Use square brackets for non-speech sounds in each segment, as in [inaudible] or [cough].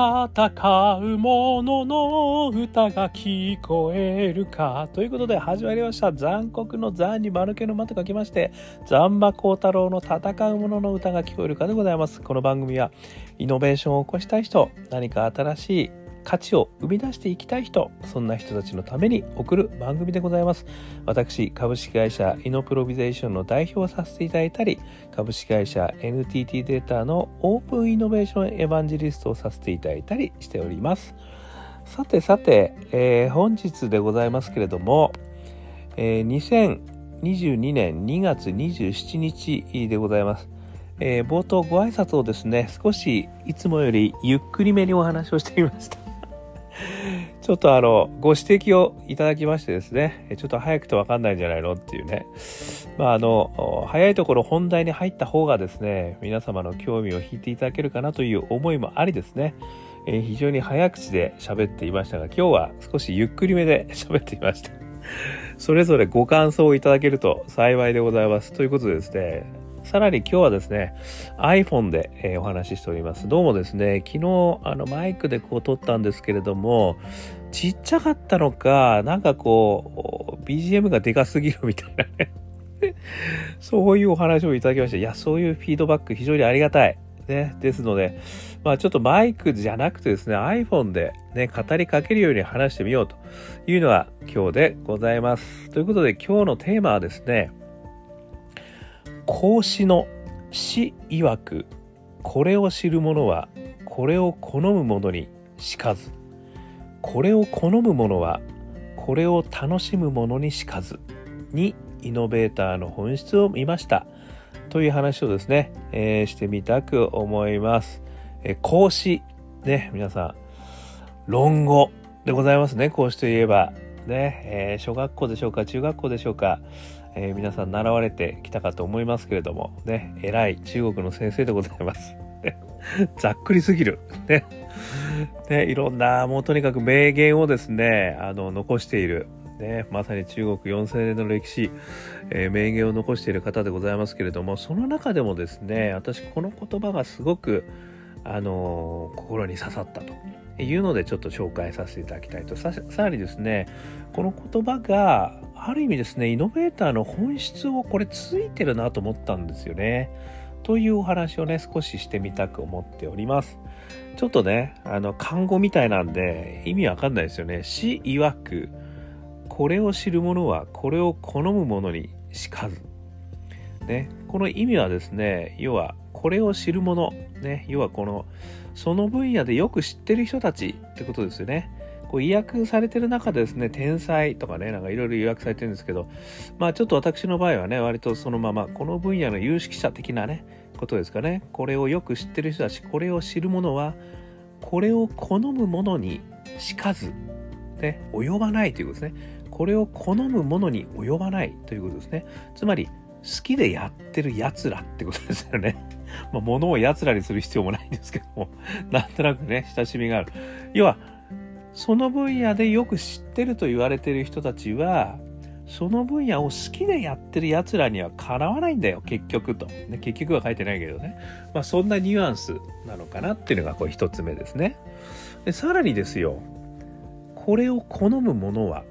戦う者の歌が聞こえるか。ということで始まりました。残酷の残に丸けの間と書きまして、残馬高太郎の戦う者の歌が聞こえるかでございます。この番組は、イノベーションを起こしたい人、何か新しい価値を生み出していきたい人、そんな人たちのために送る番組でございます。私、株式会社イノプロビゼーションの代表をさせていただいたり、株式会社 NTT データのオープンイノベーションエヴァンジリストをさせていただいたりしております。さてさて、えー、本日でございますけれども、えー、2022年2月27日でございます。えー、冒頭ご挨拶をですね、少しいつもよりゆっくりめにお話をしてみました。ちょっとあの、ご指摘をいただきましてですね、ちょっと早くてわかんないんじゃないのっていうね。まああの、早いところ本題に入った方がですね、皆様の興味を引いていただけるかなという思いもありですね、えー、非常に早口で喋っていましたが、今日は少しゆっくりめで [laughs] 喋っていました。それぞれご感想をいただけると幸いでございます。ということでですね、さらに今日はですね、iPhone で、えー、お話ししております。どうもですね、昨日あのマイクでこう撮ったんですけれども、ちっちゃかったのか、なんかこう、BGM がでかすぎるみたいなね [laughs] そういうお話をいただきました。いや、そういうフィードバック非常にありがたい。ね。ですので、まあちょっとマイクじゃなくてですね、iPhone でね、語りかけるように話してみようというのは今日でございます。ということで今日のテーマはですね、孔子の死曰くこれを知る者はこれを好む者にしかず。これを好む者はこれを楽しむ者にしかず。にイノベーターの本質を見ました。という話をですね、えー、してみたく思います。えー、孔子ね皆さん論語でございますね。孔子といえばね、えー、小学校でしょうか中学校でしょうかえー、皆さん習われてきたかと思いますけれども、ね、偉い中国の先生でございます。[laughs] ざっくりすぎる。ね。ね、いろんな、もうとにかく名言をですね、あの、残している。ね、まさに中国4000年の歴史、えー、名言を残している方でございますけれども、その中でもですね、私この言葉がすごく、あの、心に刺さったというのでちょっと紹介させていただきたいと。さらにですね、この言葉が、ある意味ですね、イノベーターの本質をこれついてるなと思ったんですよね。というお話をね、少ししてみたく思っております。ちょっとね、あの、漢語みたいなんで意味わかんないですよね。死曰く、これを知る者はこれを好む者にしかず。ね、この意味はですね、要は、これを知る者、ね、要はこの、その分野でよく知ってる人たちってことですよね。こう、意訳されてる中でですね、天才とかね、なんかいろいろ予約されてるんですけど、まあちょっと私の場合はね、割とそのまま、この分野の有識者的なね、ことですかね。これをよく知ってる人たち、これを知る者は、これを好む者にしかず、ね、及ばないということですね。これを好む者に及ばないということですね。つまり、好きでやってる奴らってことですよね。[laughs] まあ、物を奴らにする必要もないんですけども、[laughs] なんとなくね、親しみがある。要は、その分野でよく知ってると言われてる人たちは、その分野を好きでやってる奴らにはかなわないんだよ、結局と。ね、結局は書いてないけどね。まあそんなニュアンスなのかなっていうのがこれ一つ目ですね。で、さらにですよ、これを好む者は、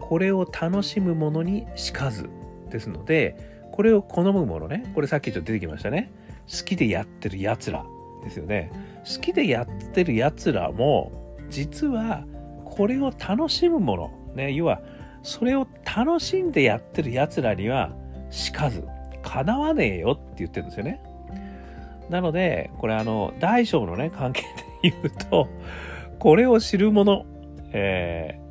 これを楽しむ者にしかずですので、これを好む者ね、これさっきちょっと出てきましたね。好きでやってる奴らですよね。好きでやってる奴らも、実はこれを楽しむもの、ね、要はそれを楽しんでやってる奴らにはしかず、叶わねえよって言ってるんですよね。なので、これあの、大小のね、関係で言うと、これを知る者、えー、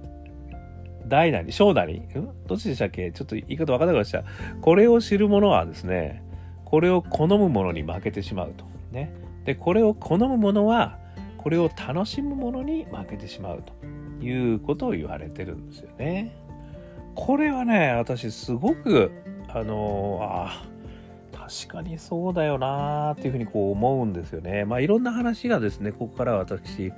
大なり、小なり、どっちでしたっけ？ちょっと言い方わからなくなりました。これを知る者はですね、これを好む者に負けてしまうと。ね。で、これを好む者は、これを楽しむ者に負けてしまうということを言われてるんですよね。これはね、私すごく、あのああ確かにそうだよなーっていうふうにこう思うんですよね。まあいろんな話がですね、ここから私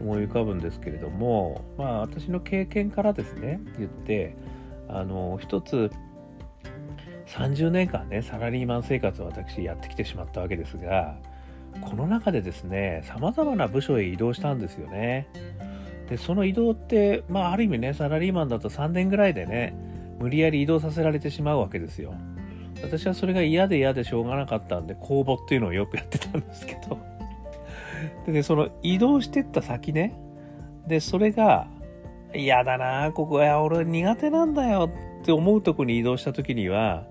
思い浮かぶんですけれども、まあ私の経験からですね、言って、あの一つ30年間ね、サラリーマン生活を私やってきてしまったわけですが、この中でですね様々な部署へ移動したんですよねでその移動ってまあある意味ねサラリーマンだと3年ぐらいでね無理やり移動させられてしまうわけですよ私はそれが嫌で嫌でしょうがなかったんで公募っていうのをよくやってたんですけど。[laughs] でねその移動してった先ね。でそれが嫌だなここは俺苦手なんだよって思うとこに移動した時には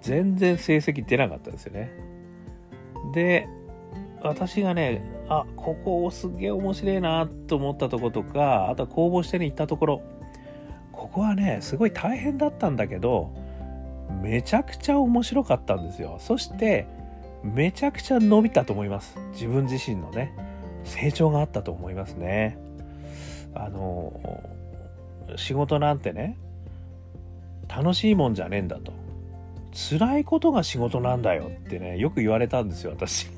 全然成績出なかったんですよね。で私がねあここすげえ面白いなと思ったとことかあとは公募してに行ったところ。ここはねすごい大変だったんだけどめちゃくちゃ面白かったんですよ。そしてめちゃくちゃ伸びたと思います。自分自身のね成長があったと思いますね。あの仕事なんてね楽しいもんじゃねえんだと。辛いことが仕事なんだよってねよく言われたんですよ私。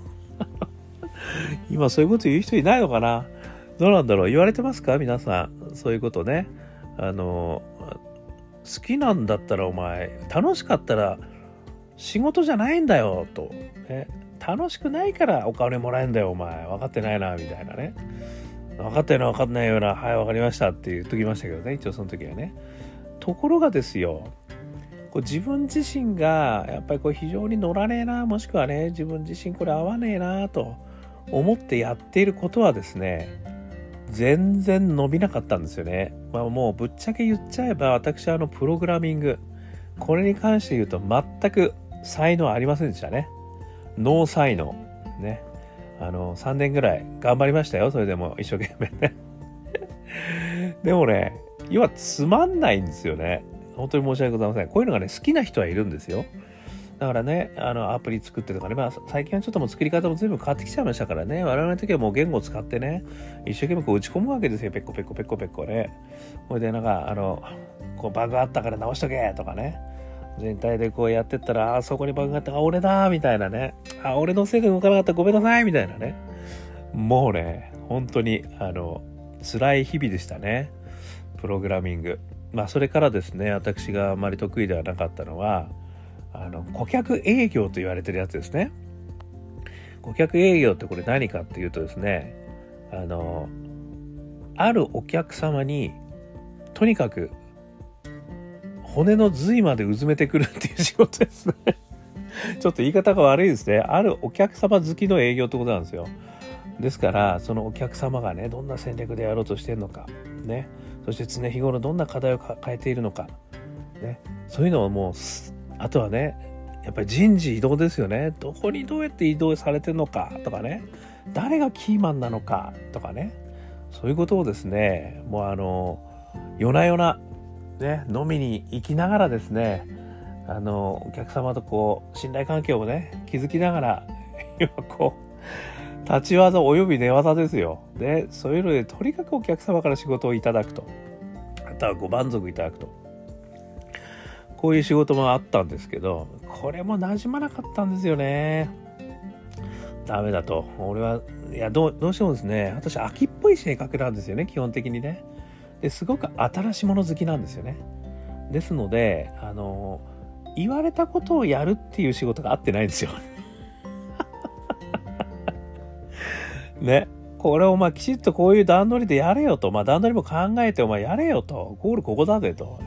[laughs] 今そういうこと言う人いないのかな？どうなんだろう？言われてますか？皆さん。そういうことね。あの好きなんだったらお前楽しかったら仕事じゃないんだよと、ね、楽しくないからお金もらえんだよお前。分かってないなみたいなね。分かってるの分かんないような。はい分かりましたって言っときましたけどね。一応その時はね。ところがですよ。こう自分自身がやっぱりこう非常に乗らねえなもしくはね自分自身これ合わねえなと。思ってやっていることはですね全然伸びなかったんですよね。まあ、もうぶっちゃけ言っちゃえば私はあのプログラミングこれに関して言うと全く才能ありませんでしたね。ノー才能。ね。あの、3年ぐらい頑張りましたよ。それでも一生懸命ね。[laughs] でもね、要はつまんないんですよね。本当に申し訳ございません。こういうのがね、好きな人はいるんですよ。だからね、あの、アプリ作ってとかね、まあ、最近はちょっともう作り方も全部変わってきちゃいましたからね、我々の時はもう言語を使ってね、一生懸命こう打ち込むわけですよ、ペッコペッコペッコペッコね。これでなんか、あの、こうバグあったから直しとけとかね。全体でこうやってったら、あそこにバグがあったあ、俺だみたいなね。あ、俺のせいで動かなかったごめんなさいみたいなね。もうね、本当に、あの、辛い日々でしたね。プログラミング。まあ、それからですね、私があまり得意ではなかったのは、あの顧客営業と言われてるやつですね。顧客営業ってこれ何かっていうとですね、あの、あるお客様にとにかく骨の髄までうずめてくるっていう仕事ですね。[laughs] ちょっと言い方が悪いですね。あるお客様好きの営業ってことなんですよ。ですから、そのお客様がね、どんな戦略でやろうとしてるのか、ね、そして常日頃どんな課題を抱えているのか、ね、そういうのをもうあとはねやっぱり人事異動ですよね。どこにどうやって移動されてるのかとかね。誰がキーマンなのかとかね。そういうことをですねもうあの夜な夜なね飲みに行きながらですねあのお客様とこう信頼関係をね築きながら [laughs] 今こう立ち技及び寝技ですよ。でそういうのでとにかくお客様から仕事をいただくと。あとはご満足いただくと。こういう仕事もあったんですけど、これも馴染まなかったんですよね。ダメだと。俺は、いや、どう、どうしてもですね、私、秋っぽい性格なんですよね、基本的にね。ですごく新しいもの好きなんですよね。ですので、あの、言われたことをやるっていう仕事が合ってないんですよ。[laughs] ね。これをまあきちっとこういう段取りでやれよと。まあ段取りも考えてお前やれよと。ゴールここだぜと。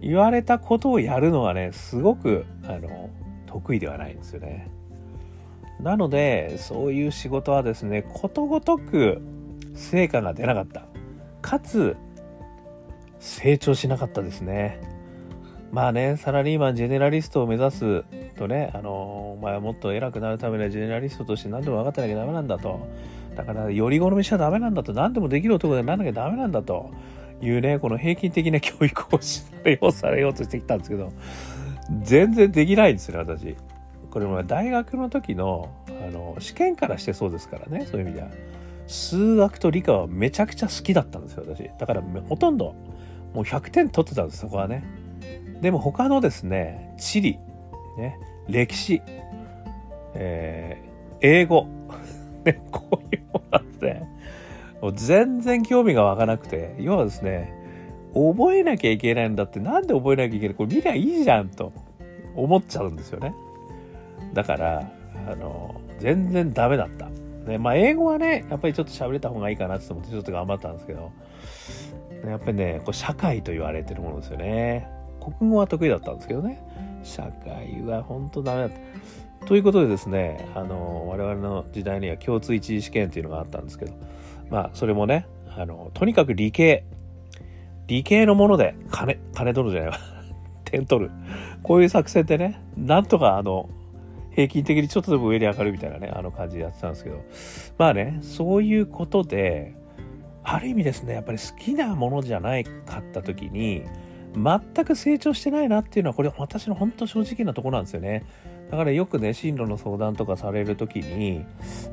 言われたことをやるのはねすごくあの得意ではないんですよね。なのでそういう仕事はですねことごとく成果が出なかったかつ成長しなかったですね。まあねサラリーマンジェネラリストを目指すとねあのお前はもっと偉くなるためにはジェネラリストとして何でも分かってなきゃダメなんだとだからより好みしちゃダメなんだと何でもできる男でなんなきゃダメなんだというね、この平均的な教育をされようされようとしてきたんですけど、全然できないんですね、私。これも大学の時のあの試験からしてそうですからね、そういう意味では。数学と理科はめちゃくちゃ好きだったんですよ、私。だからほとんどもう100点取ってたんです、そこはね。でも他のですね、地理、ね、歴史、えー、英語、[laughs] ね、こういうものなんですね。全然興味が湧かなくて、要はですね、覚えなきゃいけないんだって、なんで覚えなきゃいけないこれ見りゃいいじゃんと思っちゃうんですよね。だから、あの全然ダメだった。ね、まあ英語はね、やっぱりちょっと喋れた方がいいかなって思ってちょっと頑張ったんですけど、やっぱりね、こう社会と言われてるものですよね。国語は得意だったんですけどね、社会は本当ダメだった。ということでですね、あの、我々の時代には共通一次試験っていうのがあったんですけど、まあ、それもね、あの、とにかく理系、理系のもので金、金取るじゃないわ。[laughs] 点取る。こういう作戦でね、なんとかあの、平均的にちょっとでも上に上がるみたいなね、あの感じでやってたんですけど、まあね、そういうことで、ある意味ですね、やっぱり好きなものじゃないかった時に、全く成長してないなっていうのは、これ私の本当正直なところなんですよね。だからよくね、進路の相談とかされる時に、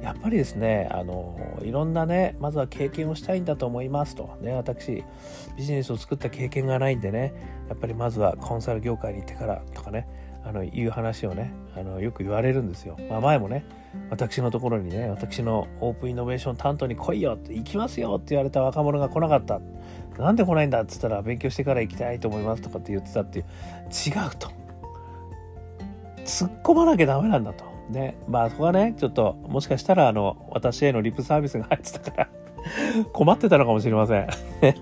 やっぱりですね、あの、いろんなね、まずは経験をしたいんだと思いますと。ね、私、ビジネスを作った経験がないんでね、やっぱりまずはコンサル業界に行ってからとかね、あのいう話をねあのよく言われるんですよ、まあ、前もね私のところにね私のオープンイノベーション担当に来いよって行きますよって言われた若者が来なかった。なんで来ないんだっつったら勉強してから行きたいと思いますとかって言ってたっていう違うと。突っ込まなきゃダメなんだとねまあそこはねちょっともしかしたらあの私へのリップサービスが入ってたから [laughs] 困ってたのかもしれません。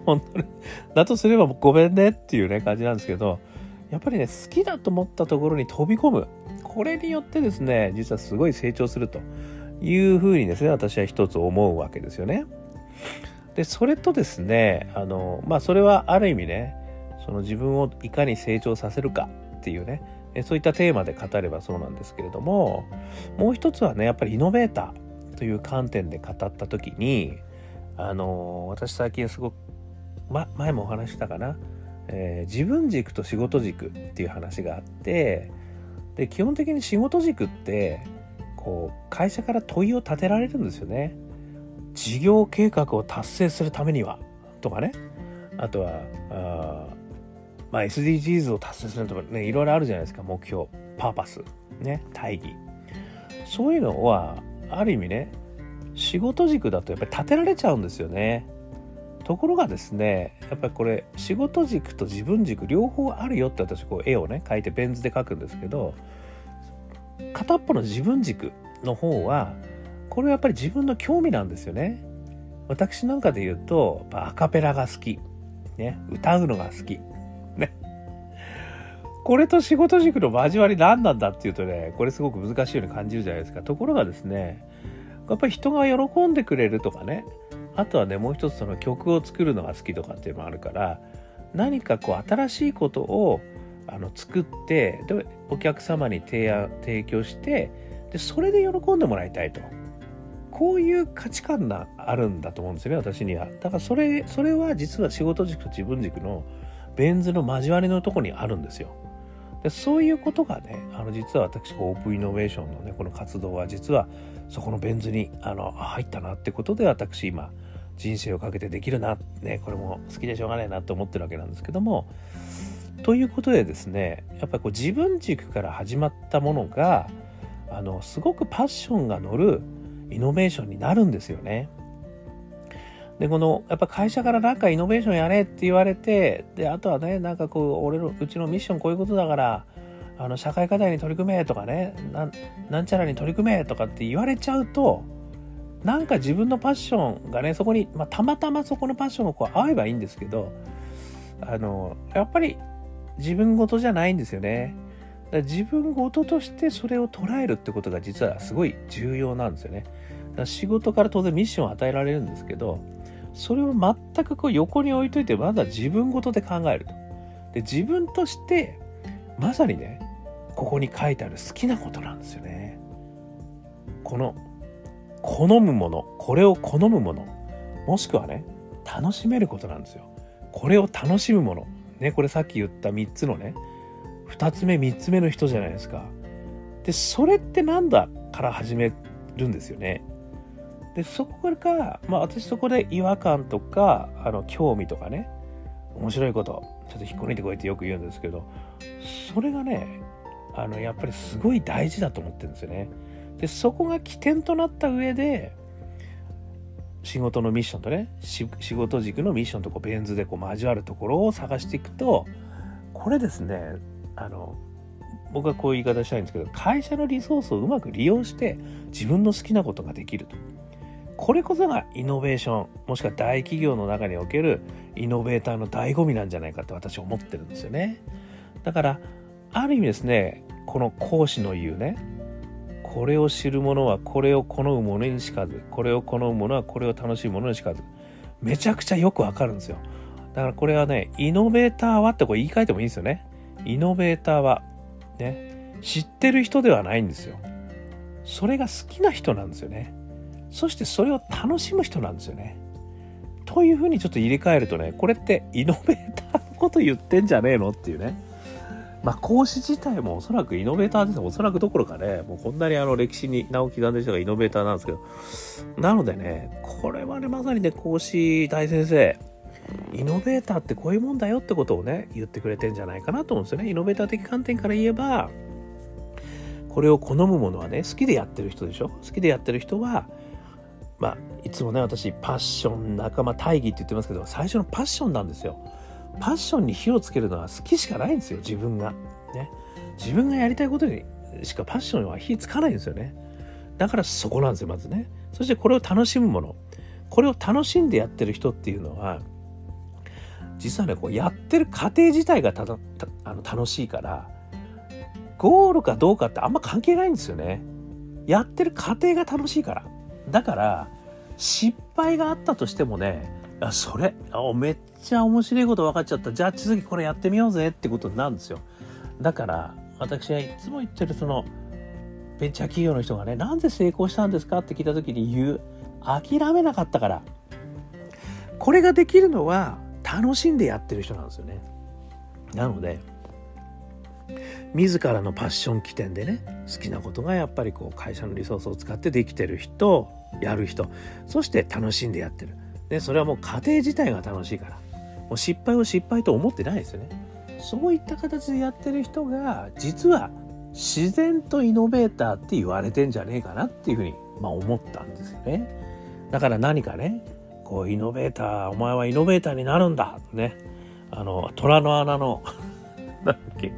本当に。だとすればごめんねっていうね感じなんですけど、やっぱりね、好きだと思ったところに飛び込む。これによってですね、実はすごい成長するというふうにですね、私は一つ思うわけですよね。で、それとですね、あの、まあ、それはある意味ね、その自分をいかに成長させるかっていうね、そういったテーマで語ればそうなんですけれども、もう一つはね、やっぱりイノベーターという観点で語った時に、あの、私最近すごく、ま、前もお話したかな、えー、自分軸と仕事軸っていう話があってで基本的に仕事軸ってこう会社から問いを立てられるんですよね。事業計画を達成するためにはとかねあとはあ、まあ、SDGs を達成するとかねいろいろあるじゃないですか目標パーパスね大義そういうのはある意味ね仕事軸だとやっぱり立てられちゃうんですよね。ところがですねやっぱりこれ仕事軸と自分軸両方あるよって私こう絵をね描いてペン図で描くんですけど片っぽの自分軸の方はこれはやっぱり自分の興味なんですよね。私なんかで言うとアカペラが好き、ね、歌うのが好き、これと仕事軸の交わり何なんだっていうとねこれすごく難しいように感じるじゃないですか。ところがですねやっぱり人が喜んでくれるとかねあとはねもう一つその曲を作るのが好きとかっていうのもあるから何かこう新しいことをあの作ってでお客様に提案提供してでそれで喜んでもらいたいと。こういう価値観があるんだと思うんですよね私には。だからそれそれは実は仕事軸と自分軸のベン図の交わりのとこにあるんですよ。でそういうことがねあの実は私オープンイノベーションのねこの活動は実はそこのベン図にあの入ったなってことで私今人生をかけてできるな、ね、これも好きでしょうがないなと思ってるわけなんですけどもということでですねやっぱりこう自分軸から始まったものがあのすごくパッションが乗るイノベーションになるんですよね。でこのやっぱ会社からなんかイノベーションやれって言われてであとはねなんかこう俺のうちのミッションこういうことだからあの社会課題に取り組めとかねなんちゃらに取り組めとかって言われちゃうとなんか自分のパッションがね、そこに、まあ、たまたまそこのパッションがこう合えばいいんですけど、あの、やっぱり自分事じゃないんですよね。だ自分事としてそれを捉えるってことが実はすごい重要なんですよね。だ仕事から当然ミッションを与えられるんですけど、それを全くこう横に置いといて、まだ自分事で考えると。で、自分として、まさにね、ここに書いてある好きなことなんですよね。この好むものこれを好むものもしくはね楽しめることなんですよこれを楽しむものねこれさっき言った3つのね2つ目3つ目の人じゃないですかでそれってなんだから始めるんですよねでそこからまあ私そこで違和感とかあの興味とかね面白いことちょっと引っこ抜いてこいってよく言うんですけどそれがねあのやっぱりすごい大事だと思ってるんですよね。でそこが起点となった上で仕事のミッションとね仕事軸のミッションとこうベン図でこう交わるところを探していくとこれですねあの僕はこういう言い方したいんですけど会社のリソースをうまく利用して自分の好きなことができると。これこそがイノベーションもしくは大企業の中におけるイノベーターの醍醐味なんじゃないかって私思ってるんですよね。だからある意味ですねこの講師の言うねこれを知る者はこれを好む者にしかずこれを好む者はこれを楽しむ者にしかずめちゃくちゃよくわかるんですよ。だからこれはねイノベーターはってこれ言い換えてもいいんですよね。イノベーターはね知ってる人ではないんですよ。それが好きな人なんですよね。そしてそれを楽しむ人なんですよね。というふうにちょっと入れ替えるとねこれってイノベーターのこと言ってんじゃねえのっていうね。まあ講師自体もおそらくイノベーターです。おそらくどころかねもうこんなにあの歴史に名を刻んでる人がイノベーターなんですけど。なのでねこれはねまさにね講師大先生イノベーターってこういうもんだよってことをね言ってくれてんじゃないかなと思うんですよね。イノベーター的観点から言えばこれを好むものはね好きでやってる人でしょ？好きでやってる人はまあいつもね私パッション仲間大義って言ってますけど最初のパッションなんですよ。パッションに火をつけるのは好きしかないんですよ自分が。ね。自分がやりたいことにしかパッションは火つかないんですよね。だからそこなんですよまずね。そしてこれを楽しむもの。これを楽しんでやってる人っていうのは実はねこうやってる過程自体がただあの楽しいからゴールかどうかってあんま関係ないんですよね。やってる過程が楽しいから。だから失敗があったとしてもねあそれあめっちゃ面白いこと分かっちゃった。じゃあ次これやってみようぜってことになるんですよ。だから私はいつも言ってるそのベンチャー企業の人がねなんで成功したんですかって聞いた時に言う諦めなかったから。これができるのは楽しんでやってる人なんですよね。なので自らのパッション起点でね好きなことがやっぱりこう会社のリソースを使ってできてる人やる人そして楽しんでやってる。でそれはもう家庭自体が楽しいからもう失敗を失敗と思ってないですよね。そういった形でやってる人が実は自然とイノベーターって言われてんじゃねえかなっていうふうに、まあ、思ったんですよね。だから何かねこうイノベーターお前はイノベーターになるんだ。ね。あの虎の穴の [laughs] なんだっけ。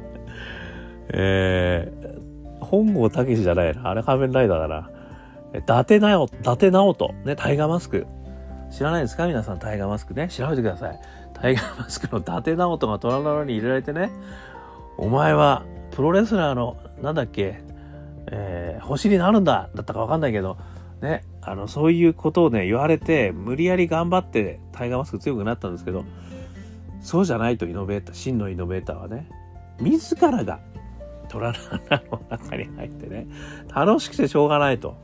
えー、本郷武じゃないな。あれ仮面ライダーだな。伊達なよ伊達直人。ねタイガーマスク。知らないですか？皆さんタイガーマスクね。調べてください。タイガーマスクの伊達直人が虎の穴に入れられてね。お前はプロレスラーのなんだっけ、えー、星になるんだ。だったかわかんないけど。ねあのそういうことをね言われて無理やり頑張ってタイガーマスク強くなったんですけど。そうじゃないとイノベーター真のイノベーターはね自らが虎の穴の中に入ってね楽しくてしょうがないと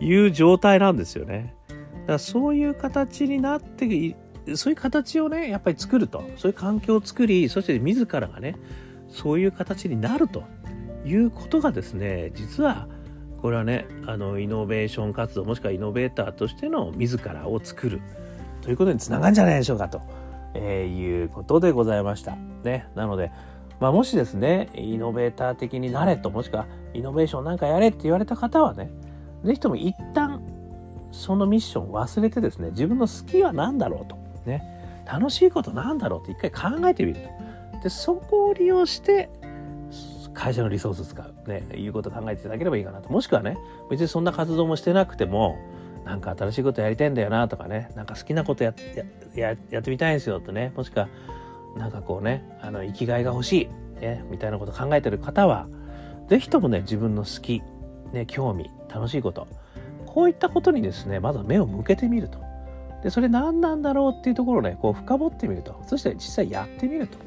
いう状態なんですよね。だからそういう形になってそういう形をねやっぱり作るとそういう環境を作りそして自らがねそういう形になるということがですね実はこれはねあのイノベーション活動もしくはイノベーターとしての自らを作るということにつながるんじゃないでしょうかと、えー、いうことでございました。ね、なので、まあ、もしですねイノベーター的になれともしくはイノベーションなんかやれって言われた方はね是非とも一旦そのミッションを忘れてですね自分の好きは何だろうとね楽しいことなんだろうって一回考えてみるとでそこを利用して会社のリソース使う、ね、いうことを考えていただければいいかなと。もしくはね、別にそんな活動もしてなくても、なんか新しいことやりたいんだよなとかね、なんか好きなことやややってみたいんですよってね、もしくは、なんかこうね、あの、生きがいが欲しい、ね、みたいなこと考えてる方は、是非ともね、自分の好き、ね、興味、楽しいこと、こういったことにですね、まずは目を向けてみると。で、それ何なんだろうっていうところをね、こう深掘ってみると。そして実際やってみると。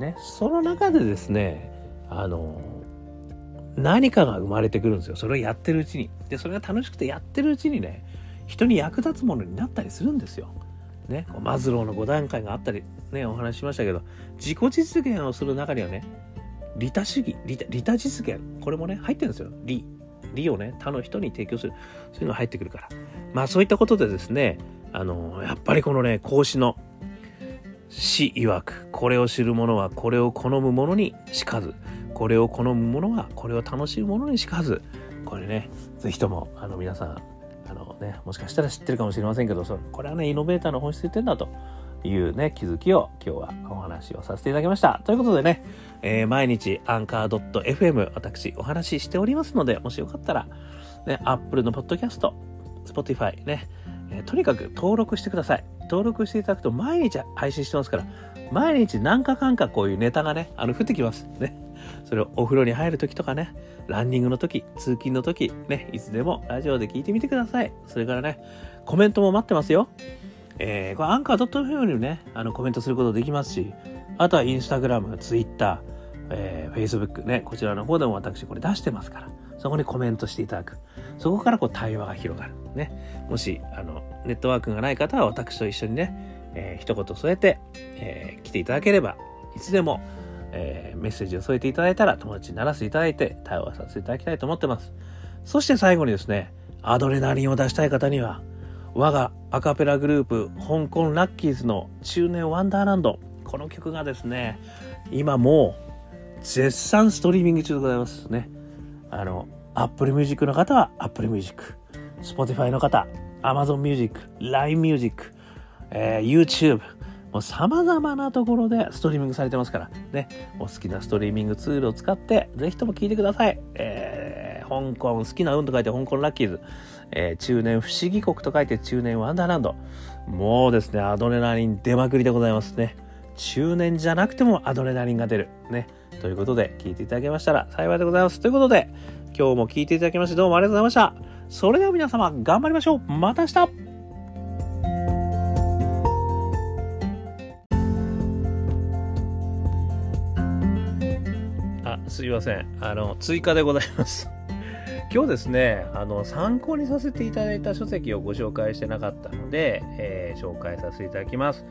ね、その中でですね、あの何かが生まれてくるんですよそれをやってるうちにでそれが楽しくてやってるうちにね人に役立つものになったりするんですよ。ね、マズローの5段階があったり、ね、お話ししましたけど自己実現をする中にはね利他主義利他利他実現これもね入ってるんですよ。利利をね他の人に提供する。そういうのが入ってくるから。まあそういったことでですねあのやっぱりこのね孔子の死曰くこれを知る者はこれを好む者にしかずこれを好む者はこれを楽しむ者にしかずこれね是非ともあの皆さんねもしかしたら知ってるかもしれませんけどそこれはねイノベーターの本質言ってんだというね、気づきを今日はお話をさせていただきました。ということでね、えー、毎日アンカー .fm 私お話ししておりますので、もしよかったら、ね、Apple のポッドキャスト、Spotify ね、えー、とにかく登録してください。登録していただくと毎日配信してますから、毎日何かかんかこういうネタがね、あの、降ってきます。ね。それをお風呂に入るときとかね、ランニングのとき、通勤のとき、ね、いつでもラジオで聞いてみてください。それからね、コメントも待ってますよ。えー、これアンカー .fm にね、あのコメントすることできますし、あとはインスタグラム、ツイッター、えー、フェイスブックね、こちらの方でも私これ出してますから、そこにコメントしていただく。そこからこう対話が広がる。ね。もし、あの、ネットワークがない方は私と一緒にね、えー、一言添えて、えー、来ていただければ、いつでも、えー、メッセージを添えていただいたら友達にならせていただいて対話させていただきたいと思ってます。そして最後にですね、アドレナリンを出したい方には、我がアカペラグループ香港ラッキーズの中年ワンダーランドこの曲がですね今もう絶賛ストリーミング中でございますねあの Apple Music の方は Apple Music Spotify の方 Amazon Music LINE Music、えー、YouTube もう様々なところでストリーミングされてますからねお好きなストリーミングツールを使ってぜひとも聴いてください、えー、香港好きな運と書いて香港ラッキーズえー、中年不思議国と書いて中年ワンダーランド。もうですね、アドレナリン出まくりでございますね。中年じゃなくてもアドレナリンが出る。ね。ということで、聞いていただけましたら幸いでございます。ということで、今日も聞いていただきましてどうもありがとうございました。それでは皆様、頑張りましょう。また明日すいません。あの、追加でございます。[laughs] 今日ですねあの参考にさせていただいた書籍をご紹介してなかったので、えー、紹介させていただきます。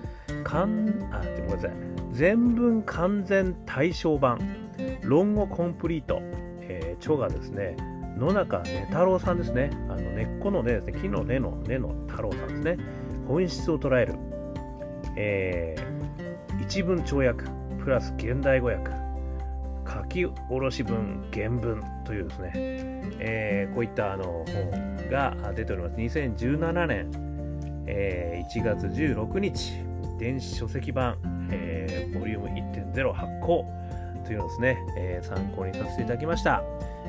かんあごめんなさい。全文完全対象版。論語コンプリート、えー、著がですね野中根太郎さんですね。あの根っこの根ですね。木の根の根の太郎さんですね。本質を捉える、えー、一文跳訳プラス現代語訳。書き下ろし文原文というですね、えー、こういったあの本が出ております。2017年、えー、1月16日電子書籍版、えー、ボリューム1.0発行というのをですね、えー、参考にさせていただきました、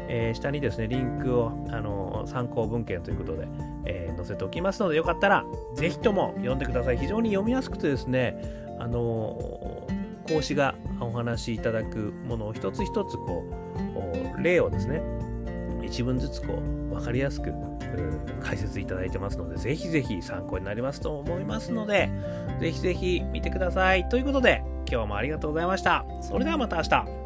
えー、下にですねリンクをあの参考文献ということで、えー、載せておきますのでよかったらぜひとも読んでください。非常に読みやすくてですねあの講師がお話しいただくものを一つ一つこう例をですね一文ずつこう分かりやすく解説いただいてますのでぜひぜひ参考になりますと思いますのでぜひぜひ見てください。ということで今日もありがとうございました。それではまた明日。